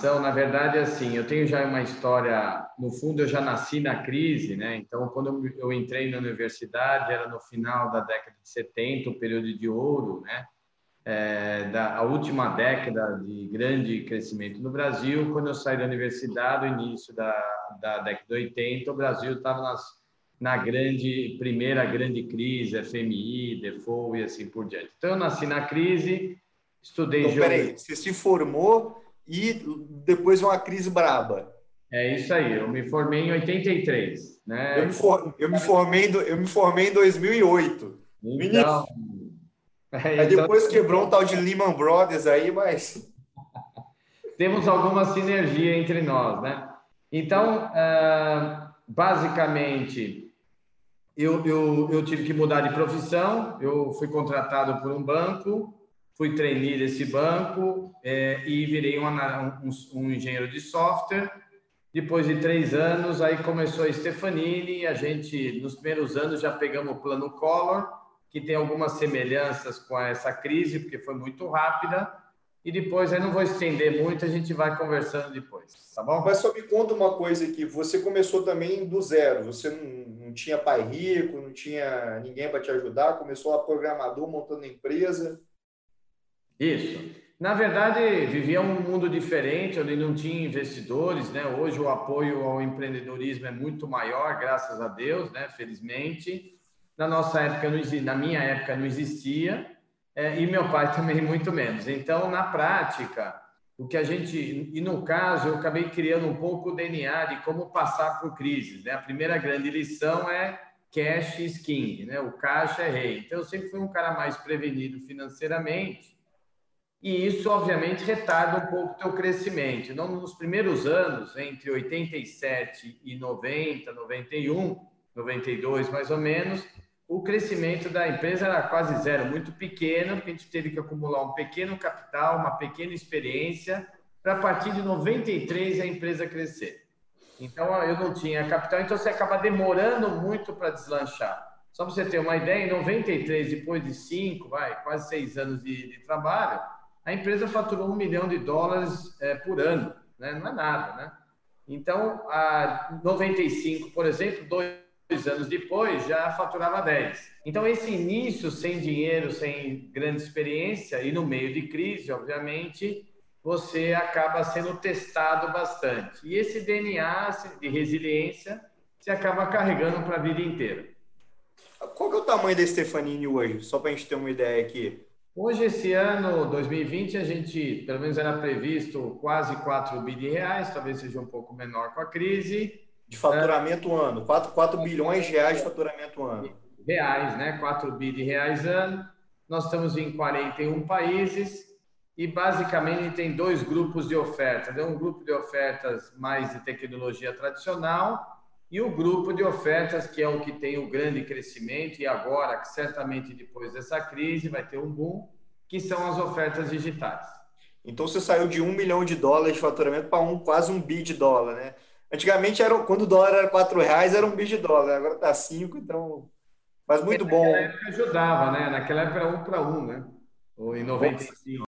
Então, na verdade, assim, eu tenho já uma história. No fundo, eu já nasci na crise, né? Então, quando eu entrei na universidade, era no final da década de 70, o período de ouro, né? É, da a última década de grande crescimento no Brasil. Quando eu saí da universidade, no início da, da década de 80, o Brasil estava na grande primeira grande crise, FMI, default e assim por diante. Então, eu nasci na crise, estudei. Então, peraí, você se formou e depois uma crise braba. É isso aí, eu me formei em 83. Né? Eu, me, for, eu, me formei, eu me formei em 2008. Então, é, aí então... depois quebrou um tal de Lehman Brothers aí, mas... Temos alguma sinergia entre nós, né? Então, ah, basicamente, eu, eu, eu tive que mudar de profissão, eu fui contratado por um banco, fui trainee desse banco é, e virei um, um, um, engenheiro de software. Depois de três anos, aí começou a Stefanini. A gente, nos primeiros anos, já pegamos o plano Collor, que tem algumas semelhanças com essa crise, porque foi muito rápida. E depois, aí não vou estender muito, a gente vai conversando depois, tá bom? Mas só me conta uma coisa aqui: você começou também do zero, você não, não tinha pai rico, não tinha ninguém para te ajudar, começou a programador montando empresa. Isso. Na verdade, vivia um mundo diferente, onde não tinha investidores, né? Hoje o apoio ao empreendedorismo é muito maior, graças a Deus, né? Felizmente. Na nossa época, não existia, na minha época, não existia, é, e meu pai também muito menos. Então, na prática, o que a gente, e no caso, eu acabei criando um pouco o DNA de como passar por crises, né? A primeira grande lição é cash is king, né? O caixa é rei. Então, eu sempre fui um cara mais prevenido financeiramente e isso, obviamente, retarda um pouco o teu crescimento. Então, nos primeiros anos, entre 87 e 90, 91, 92 mais ou menos, o crescimento da empresa era quase zero, muito pequeno, porque a gente teve que acumular um pequeno capital, uma pequena experiência, para a partir de 93 a empresa crescer. Então, eu não tinha capital, então você acaba demorando muito para deslanchar. Só para você ter uma ideia, em 93, depois de cinco, vai, quase seis anos de, de trabalho, a empresa faturou um milhão de dólares é, por ano, né? não é nada, né? Então, a 95, por exemplo, dois anos depois, já faturava 10. Então, esse início sem dinheiro, sem grande experiência e no meio de crise, obviamente, você acaba sendo testado bastante. E esse DNA de resiliência se acaba carregando para a vida inteira. Qual é o tamanho da Stefanini hoje? Só para a gente ter uma ideia aqui. Hoje, esse ano, 2020, a gente, pelo menos era previsto quase 4 bi de reais, talvez seja um pouco menor com a crise. De faturamento é, ano, 4, 4 bilhões de reais de faturamento ano. Reais, né? 4 bi de reais ano. Nós estamos em 41 países e basicamente tem dois grupos de ofertas. É um grupo de ofertas mais de tecnologia tradicional e o grupo de ofertas, que é o que tem o grande crescimento, e agora, certamente depois dessa crise, vai ter um boom, que são as ofertas digitais. Então você saiu de um milhão de dólares de faturamento para um, quase um bi de dólar, né? Antigamente, era, quando o dólar era quatro reais, era um bi de dólar, agora está cinco, então. Mas muito bom. Naquela época ajudava, né? Naquela época era um para um, né? Ou em 95.